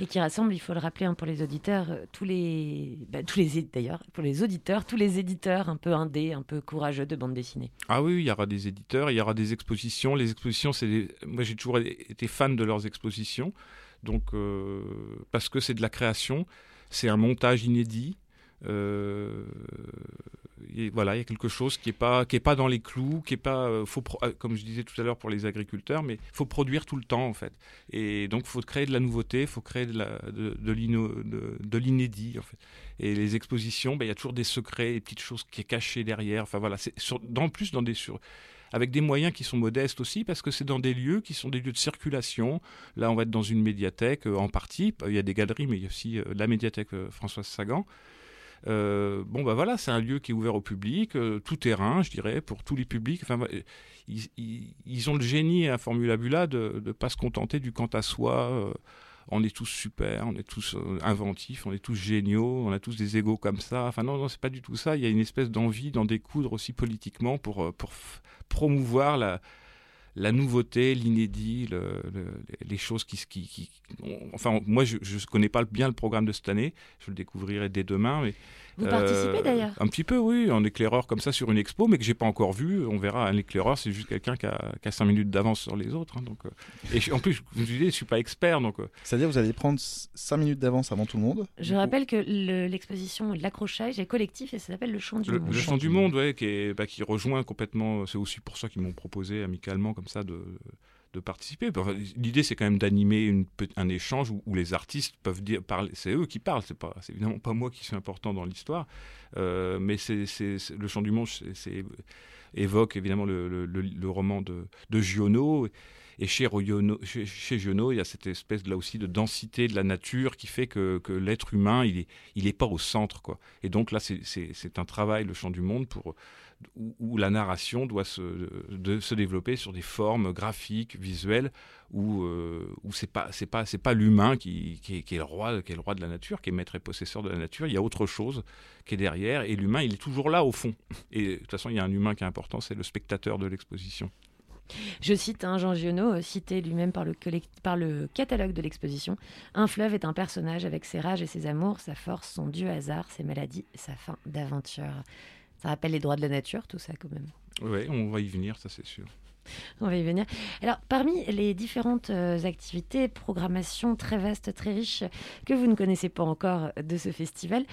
Et
qui rassemble, il faut le rappeler hein, pour les auditeurs, euh, tous les, bah, tous les d'ailleurs, pour les auditeurs, tous les éditeurs un peu indés, un peu courageux de bande dessinée.
Ah oui, il y aura des éditeurs, il y aura des expositions. Les expositions, c'est moi j'ai toujours été fan de leurs expositions, donc euh, parce que c'est de la création, c'est un montage inédit. euh, voilà, il y a quelque chose qui est pas qui est pas dans les clous, qui est pas euh, faut euh, comme je disais tout à l'heure pour les agriculteurs, mais faut produire tout le temps en fait. Et donc faut créer de la nouveauté, faut créer de de, l'inédit en fait. Et les expositions, ben, il y a toujours des secrets, des petites choses qui est cachées derrière. Enfin voilà, c'est sur, plus dans des sur avec des moyens qui sont modestes aussi, parce que c'est dans des lieux qui sont des lieux de circulation. Là, on va être dans une médiathèque euh, en partie. Il y a des galeries, mais il y a aussi la médiathèque Françoise Sagan. Euh, bon, bah voilà, c'est un lieu qui est ouvert au public, euh, tout terrain, je dirais, pour tous les publics. Enfin, ils, ont le génie à Formula Bula de ne pas se contenter du quant à soi. euh, on est tous super, on est tous inventifs, on est tous géniaux, on a tous des égaux comme ça. Enfin non, non, c'est pas du tout ça. Il y a une espèce d'envie d'en découdre aussi politiquement pour, pour promouvoir la, la nouveauté, l'inédit, le- le- les choses qui, enfin moi je, je connais pas bien le programme de cette année, je le découvrirai dès demain, mais
Vous
euh,
participez d'ailleurs
Un petit peu, oui, en éclaireur comme ça sur une expo, mais que j'ai pas encore vu. On verra. Un éclaireur, c'est juste quelqu'un qui a, qui a 5 minutes d'avance sur les autres. hein, donc, euh, et en plus, je vous disais, je suis pas expert, donc. euh,
C'est-à-dire vous allez prendre 5 minutes d'avance avant tout le monde.
Je rappelle que le- l'exposition L'accrochage est collectif et ça s'appelle Le Chant du
le,
Monde.
le chant du monde, ouais, qui, est, bah, qui rejoint complètement. C'est aussi pour ça qu'ils m'ont proposé amicalement comme ça de, de participer. L'idée, c'est quand même d'animer un échange où, les artistes peuvent dire. C'est eux qui parlent. C'est évidemment pas moi qui suis important dans l'histoire, Euh, mais c'est, le chant du monde, évoque évidemment le roman de, de Giono. Et chez, chez Giono, il y a cette espèce là aussi de densité de la nature qui fait que, l'être humain, il est, il est pas au centre, quoi. Et donc là, c'est, un travail, le chant du monde, pour où, la narration doit se, développer sur des formes graphiques, visuelles, où, euh, où c'est pas, l'humain qui est le roi de la nature, qui est maître et possesseur de la nature. Il y a autre chose qui est derrière, et l'humain, il est toujours là au fond. Et de toute façon, il y a un humain qui est important, c'est le spectateur de l'exposition.
Je cite hein, Jean Giono, euh, cité lui-même par le, collect- par le catalogue de l'exposition. Un fleuve est un personnage avec ses rages et ses amours, sa force, son dieu hasard, ses maladies, sa fin d'aventure. Ça rappelle les droits de la nature, tout ça quand même.
Oui, on va y venir, ça c'est sûr.
On va y venir. Alors, parmi les différentes euh, activités, programmation très vaste, très riche, que vous ne connaissez pas encore de ce festival,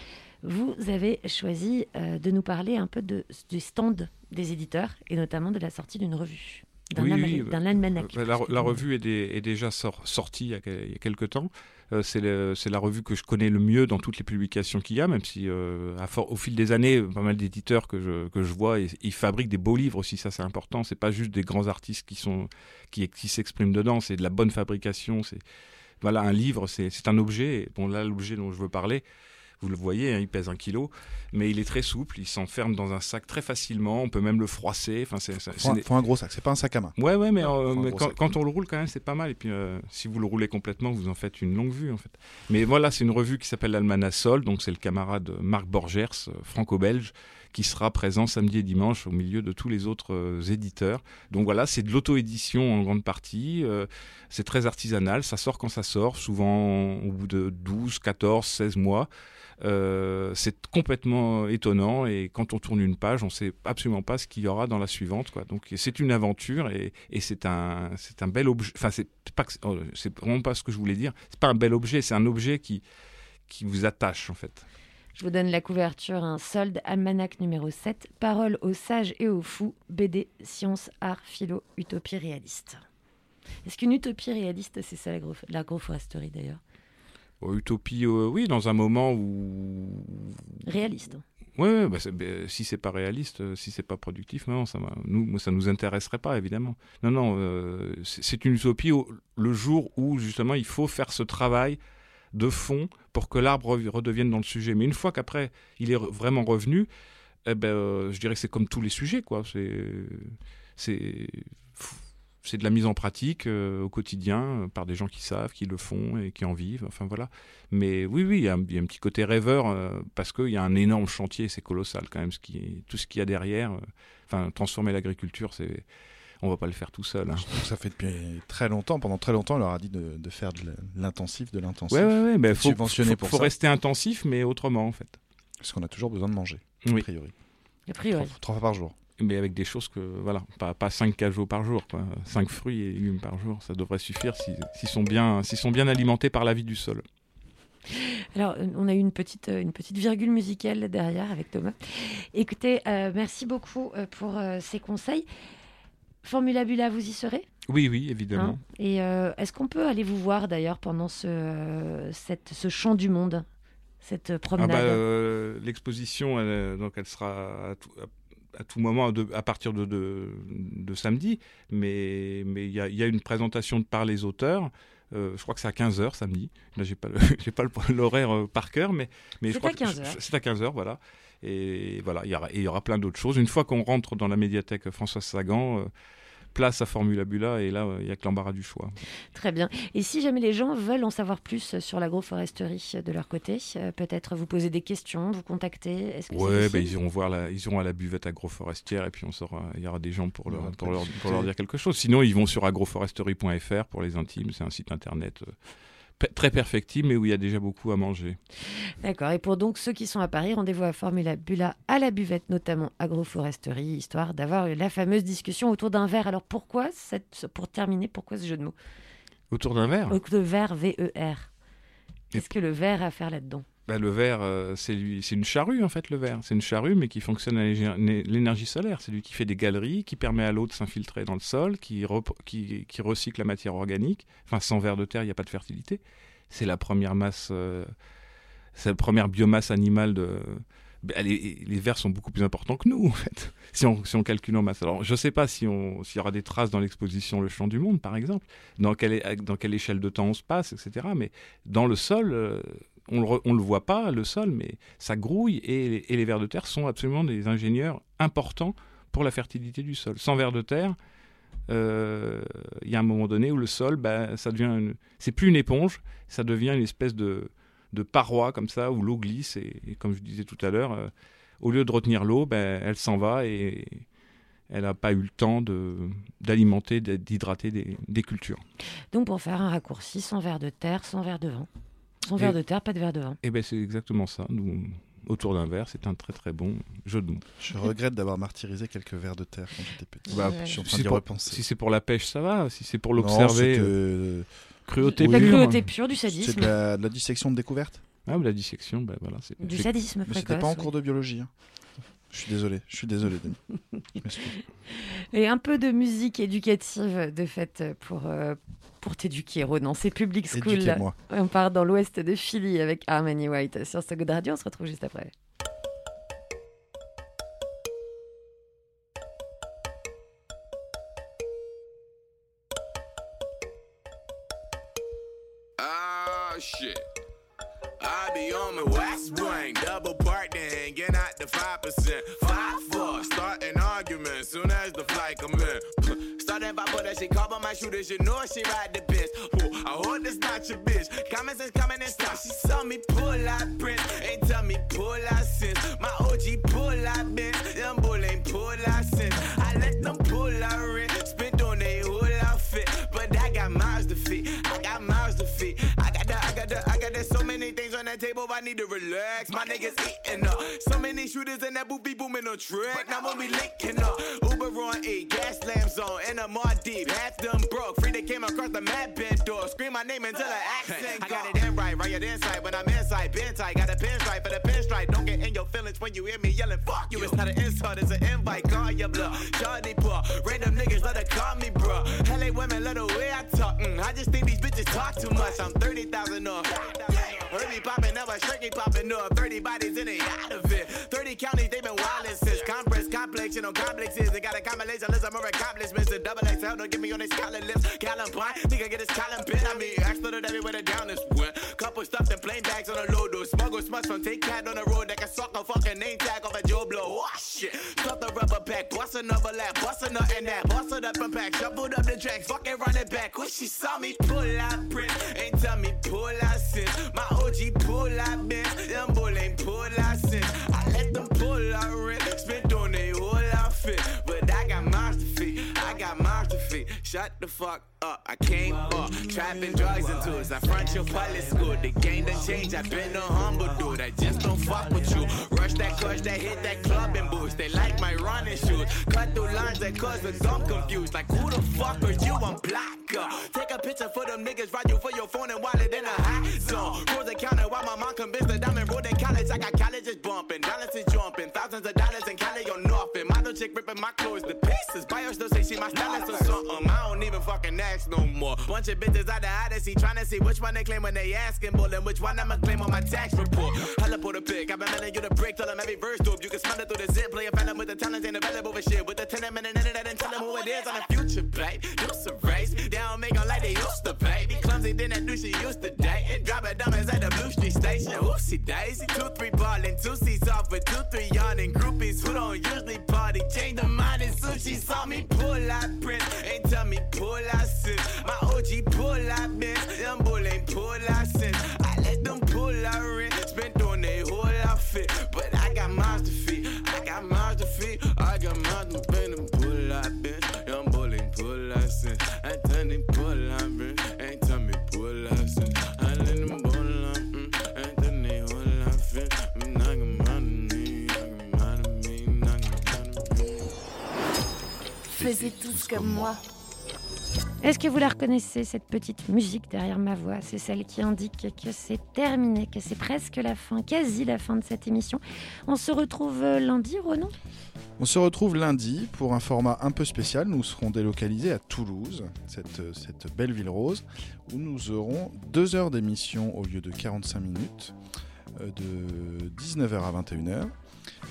vous avez choisi euh, de nous parler un peu de, du stand des éditeurs et notamment de la sortie d'une revue, d'un
Oui,
d'un almanach.
Euh, La, la revue est, dé- est déjà sor- sortie il y a, il y a quelques temps. Euh, c'est la revue que je connais le mieux dans toutes les publications qu'il y a, même si euh, à au fil des années, pas mal d'éditeurs que je, que je vois, ils fabriquent des beaux livres aussi, ça c'est important. C'est pas juste des grands artistes qui sont qui, qui s'expriment dedans, c'est de la bonne fabrication. C'est voilà un livre, c'est c'est un objet. Bon là, l'objet dont je veux parler. Vous le voyez, hein, il pèse un kilo, mais il est très souple, il s'enferme dans un sac très facilement, on peut même le froisser. Enfin, c'est, c'est-
Faut un,
des-
faut un gros sac, c'est pas un sac à main.
Ouais, ouais, mais, euh, mais quand, on le roule, quand même, c'est pas mal. Et puis, euh, si vous le roulez complètement, vous en faites une longue vue, en fait. Mais voilà, c'est une revue qui s'appelle Sol. Donc, c'est le camarade Marc Borgers, euh, franco-belge, qui sera présent samedi et dimanche au milieu de tous les autres euh, éditeurs. Donc, voilà, c'est de l'auto-édition en grande partie. euh, c'est très artisanal. Ça sort quand ça sort, souvent au bout de 12, 14, 16 mois. Euh, c'est complètement étonnant et quand on tourne une page, on sait absolument pas ce qu'il y aura dans la suivante. Donc c'est une aventure et, c'est un, un bel objet. Enfin, c'est pas, oh, c'est vraiment pas ce que je voulais dire. C'est pas un bel objet, c'est un objet qui, qui vous attache en fait.
Je vous donne la couverture, un solde, almanach numéro 7, Paroles aux sages et aux fous, BD, science, art, philo, utopie réaliste. Est-ce qu'une utopie réaliste, c'est ça l'agro- l'agroforesterie d'ailleurs?
Utopie, euh, oui, dans un moment où.
Réaliste.
Ouais, bah, bah, si c'est pas réaliste, euh, si c'est pas productif, non, ça nous, ça nous intéresserait pas évidemment. Non, non, euh, c'est une utopie au- le jour où justement il faut faire ce travail de fond pour que l'arbre redevienne dans le sujet. Mais une fois qu'après il est vraiment revenu, eh ben, euh, je dirais que c'est comme tous les sujets, quoi. C'est c'est c'est de la mise en pratique euh, au quotidien euh, par des gens qui savent, qui le font et qui en vivent. Enfin voilà. Mais oui, oui, il y, a un- il y a un petit côté rêveur euh, parce qu'il y a un énorme chantier, c'est colossal quand même, ce qui est, tout ce qu'il y a derrière. euh, Enfin, transformer l'agriculture, c'est, on va pas le faire tout seul. hein.
Ça fait depuis très longtemps, pendant très longtemps, on leur a dit de, de faire de l'intensif, de l'intensif.
Ouais, ouais, ouais. Ben,
C'est
faut, faut,
pour
faut
ça.
rester intensif, mais autrement en fait.
Parce qu'on a toujours besoin de manger,
Oui.
a priori.
A priori.
Trois, trois fois par jour.
Mais avec des choses que, voilà, pas, pas 5 cajots par jour, quoi. 5 fruits et légumes par jour, ça devrait suffire si- s'ils sont, bien, s'ils sont bien alimentés par la vie du sol.
Alors, euh, on a eu une petite, euh, une petite virgule musicale derrière avec Thomas. Écoutez, euh, merci beaucoup pour euh, ces conseils. Formula Bula, vous y serez?
Oui, oui, évidemment.
hein? Et euh, est-ce qu'on peut aller vous voir d'ailleurs pendant ce, cette, ce chant du monde, cette
Ah
promenade?
bah, euh, L'exposition, elle, donc elle sera à tout, à- à tout moment de- à partir de, de, de samedi, mais mais il y a, y a une présentation par les auteurs. euh, je crois que c'est à 15h samedi. Là, le- j'ai pas l'horaire euh, par cœur, mais, mais je
C'est
crois
à
que
15 heures.
C'est à 15h, voilà. Et voilà, il y aura, il y aura plein d'autres choses. Une fois qu'on rentre dans la médiathèque François Sagan, euh, place à Formula Bula, et là, euh, il y a que l'embarras du choix.
Très bien. Et si jamais les gens veulent en savoir plus sur l'agroforesterie de leur côté, euh, peut-être vous poser des questions, vous contacter possible
bah, ils iront voir la, ils iront à la buvette agroforestière et puis on il y aura des gens pour leur,
aura
pour
pas
leur,
discuté.
pour leur dire quelque chose. Sinon, ils vont sur agroforesterie.fr pour les intimes. C'est un site internet euh, très perfectible, mais où il y a déjà beaucoup à manger.
D'accord. Et pour donc ceux qui sont à Paris, rendez-vous à Formula Bula, à la buvette, notamment agroforesterie, histoire d'avoir la fameuse discussion autour d'un verre. Alors pourquoi, cette, pour terminer, pourquoi ce jeu de mots?
Autour d'un verre,
de verre, V-E-R. Qu'est-ce que le verre a à faire là-dedans?
Bah, le verre, euh, c'est une charrue en fait. Le verre, c'est une charrue, mais qui fonctionne à l'énergie solaire. C'est lui qui fait des galeries, qui permet à l'eau de s'infiltrer dans le sol, qui, recycle la matière organique. Enfin, sans verre de terre, il n'y a pas de fertilité. C'est la première masse, euh, c'est la première biomasse animale de. bah, les, les vers sont beaucoup plus importants que nous, en fait, si on, si calcule en masse. Alors, je ne sais pas si s'il y aura des traces dans l'exposition Le Champ du Monde, par exemple, dans quelle, é- dans quelle échelle de temps on se passe, etc. Mais dans le sol, euh, on le, le voit pas, le sol, mais ça grouille et, les- vers de terre sont absolument des ingénieurs importants pour la fertilité du sol. Sans vers de terre, euh, il y a un moment donné où le sol, bah, ça devient, c'est plus une éponge, ça devient une espèce de, paroi comme ça où l'eau glisse et, comme je disais tout à l'heure, euh, au lieu de retenir l'eau, ben, elle s'en va et elle n'a pas eu le temps de d'alimenter, d'hydrater des, cultures.
Donc pour faire un raccourci, sans verre de terre, sans verre de vin. Sans verre de terre, pas de verre de vin.
Et ben c'est exactement ça. Nous, autour d'un verre, c'est un très très bon jeu de mots.
Je regrette d'avoir martyrisé quelques vers de terre quand j'étais petit.
Bah,
Ouais.
Je suis en train
Si
d'y
c'est
repenser.
Si c'est pour la pêche, ça va. Si c'est pour l'observer,
c'est
euh, cruauté
La
Oui.
pure.
cruauté pure, du
c'est
sadisme.
de la, de la dissection de découverte.
Ah, ou la dissection, ben voilà. c'est-
Du
c'est-
sadisme
Mais c'était pas en
oui.
cours de biologie. hein. Je suis désolé, je suis désolé, Denis.
Et un peu de musique éducative de fait pour, euh, pour t'éduquer, Ronan. C'est Public School. On part dans l'ouest de Philly avec Harmony White sur Good Radio. On se retrouve juste après.
Ah, shit. I be on my west wing, double park then hanging out the 5%. 5 4, starting arguments soon as the flight come in. Starting by but she call on my shooters, you know she ride the bitch. Ooh, I hope this not your bitch. Comments is coming and stop. She saw me pull out prints, ain't tell me pull out since. My OG pull out bench, them bull things table, I need to relax. My niggas eating up. So many shooters in that boot be booming no trick. Now when we linking up, Uber on E, gas lamps on, and I'm more deep. Half them broke, free they came across the mad bent door. Scream my name until the accent. I got it in right, right inside when I'm inside. Been tight, got a pinstripe for the pinstripe. Don't get in your feelings when you hear me yelling, fuck you. It's not an insult, it's an invite. Call your bluff. Shawty poor, random niggas let her call me, bro. LA women love the way I talk. Mm, I just think these bitches talk too much. I'm 30,000 off. Heard popping up, a shrinky popping up. 30 bodies in it, out of it. 30 counties, they been wildin' since. Compress, complex, you know, complexes. They got a combination list of more accomplishments. The double XL, don't get me on they scarlet lips. Callum Pine, think I get his column pin. I mean, I it everywhere the down this went. Couple stuffed and plain bags on the load, though. Smuggle smuts from take cat on the road. That can suck a fucking name tag off a Joe Blow. Oh shit. Cut the rubber pack, bust another lap, bust a nut in that. Bust it up and pack, shuffled up the tracks, fucking run it back. When she saw me pull out print, ain't tell me pull out fuck up, I came up, trapping drugs and tools. I front your pilot school, the game done changed. I been a humble dude, I just don't fuck with you. Rush that clutch, that hit that club and boost. They like my running shoes, cut through lines that cause the dumb confused. Like who the fuck are you? I'm blacker. Uh. Take a picture for them niggas, ride you for your phone and wallet in a hot zone. Close the counter while my mom convinced that I'm enrolled in college. I got colleges bumping, is jumping, thousands of dollars in Cali. Model chick ripping my clothes to pieces. Bio still say she my stylist or something. I don't even fucking ask no more. Bunch of bitches out the Odyssey trying to see which one they claim when they asking, bull, which one I'ma claim on my tax report. Hella put a pic, I've been mailing you the brick, tell them every verse dope. You can smell it through the zip, play a phantom with the talents ain't available for shit. With the 10 minute internet and tell them who it is on the future, babe. Used to race, they don't make them like they used to pay. Be clumsy, then that new she used to date. And drop it diamonds at the Blue Street station. Oopsie daisy, two, three ballin', two seats off with two, three yawning. Groupies who don't usually party, change the mind as soon she saw me pull out print. Ain't tell me pull out sin. My OG pull out bin, them bull ain't pull out sin. I let them pull out rent, spent on they whole outfit. But I got monster feet, I got monster feet, I got monster bin and pull
Tous comme moi.
Est-ce que vous la reconnaissez, cette petite musique derrière ma voix? C'est celle qui indique que c'est terminé, que c'est presque la fin, quasi la fin de cette émission. On se retrouve euh, lundi, Renan
On se retrouve lundi pour un format un peu spécial. Nous serons délocalisés à Toulouse, cette, cette belle ville rose, où nous aurons deux heures d'émission au lieu de 45 minutes, euh, de 19h à 21h.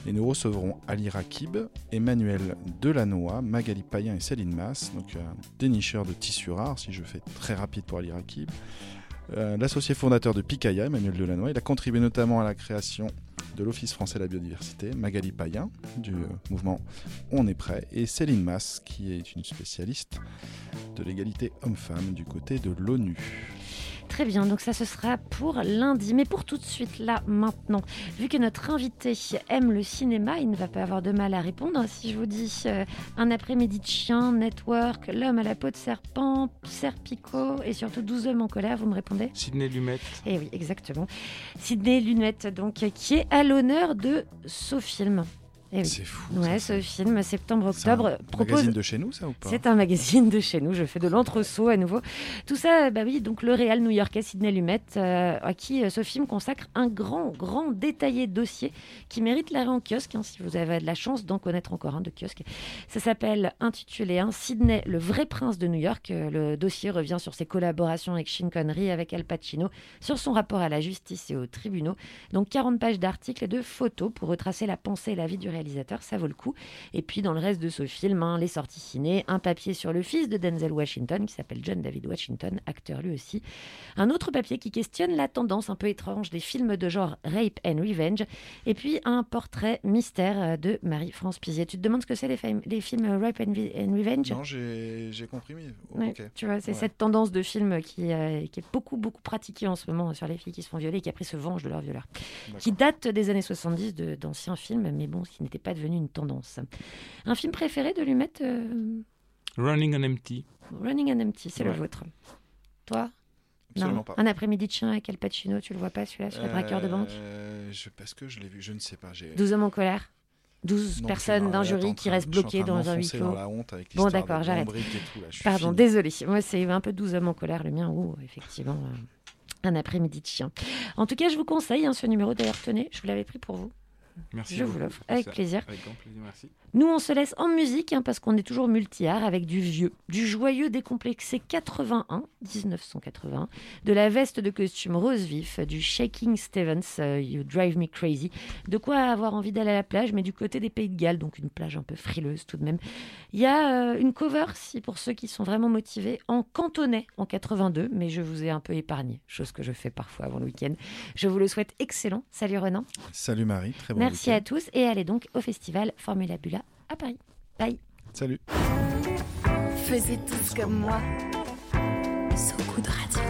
Et nous recevrons Ali Rakib, Emmanuel Delannoy, Magali Payen et Céline Mass, donc un dénicheur de tissus rares, si je fais très rapide pour Ali Rakib. Euh, L'associé fondateur de Picaya, Emmanuel Delannoy, il a contribué notamment à la création de l'Office français de la biodiversité, Magali Payen, du euh, mouvement On est prêt, et Céline Mass, qui est une spécialiste de l'égalité homme-femme du côté de l'ONU.
Très bien, donc ça ce sera pour lundi. Mais pour tout de suite, là, maintenant, vu que notre invité aime le cinéma, il ne va pas avoir de mal à répondre. Si je vous dis euh, un après-midi de chien, Network, l'homme à la peau de serpent, Serpico et surtout 12 hommes en colère, vous me répondez?
Sidney Lumet.
Eh oui, exactement. Sidney Lunette, donc, qui est à l'honneur de ce film. Eh oui.
C'est fou.
Ouais, ce film,
C'est
septembre-octobre,
un
propose
magazine de chez nous, ça ou pas
c'est un magazine de chez nous, je fais de l'entresaut à nouveau. Tout ça, bah oui, donc le réal new-yorkais Sidney Lumet, euh, à qui euh, ce film consacre un grand, grand détaillé dossier qui mérite l'arrêt en kiosque, hein, si vous avez de la chance d'en connaître encore un de kiosque. Ça s'appelle, intitulé hein, Sidney, le vrai prince de New York. Euh, Le dossier revient sur ses collaborations avec Sean Connery, avec Al Pacino, sur son rapport à la justice et aux tribunaux. Donc 40 pages d'articles et de photos pour retracer la pensée et la vie du réalisateur, ça vaut le coup. Et puis dans le reste de ce film, hein, les sorties ciné, un papier sur le fils de Denzel Washington qui s'appelle John David Washington, acteur lui aussi. Un autre papier qui questionne la tendance un peu étrange des films de genre rape and revenge. Et puis un portrait mystère euh, de Marie-France Pizier. Tu te demandes ce que c'est les, film- les films rape and, revenge?
Non, j'ai compris, mais oh,
Ouais. Tu vois, c'est
Ouais.
cette tendance de film qui, euh, qui est beaucoup, beaucoup pratiquée en ce moment sur les filles qui se font violer et qui après se vengent de leurs violeurs. Qui date des années 70 de- d'anciens films, mais bon, qui n'était pas devenu une tendance. Un film préféré de lui mettre euh,
Running on Empty.
Running on Empty, c'est le vôtre. Toi?
Absolument
Non.
pas.
Un après-midi de chien avec Al Pacino, tu le vois pas celui-là sur les braqueurs de banque?
Euh, je, Parce que je l'ai vu, je ne sais pas. j'ai-
12 hommes en colère 12
Non
personnes d'un jury qui restent bloquées dans un huis clos.
dans la honte avec
Bon, d'accord, j'arrête. Pardon,
fini.
désolé. Moi, c'est un peu 12 hommes en colère, le mien, ou effectivement, euh, un après-midi de chien. En tout cas, je vous conseille hein, ce numéro. D'ailleurs, tenez, je vous l'avais pris pour vous.
Merci.
Je vous l'offre avec
Ça-
plaisir.
Avec grand plaisir, merci.
Nous, on se laisse en musique hein, parce qu'on est toujours multi-art avec du vieux, du joyeux décomplexé 81, 1981, de la veste de costume rose vif, du Shaking Stevens, euh, You Drive Me Crazy, de quoi avoir envie d'aller à la plage, mais du côté des Pays de Galles, donc une plage un peu frileuse tout de même. Il y a euh, une cover, si pour ceux qui sont vraiment motivés, en cantonais en 82, mais je vous ai un peu épargné, chose que je fais parfois avant le week-end. Je vous le souhaite excellent. Salut Renan.
Salut Marie, très bon
Merci à tous et allez donc au festival Formula Bula à Paris. Bye.
Salut.
Faisiez tous comme moi. So Good Radio.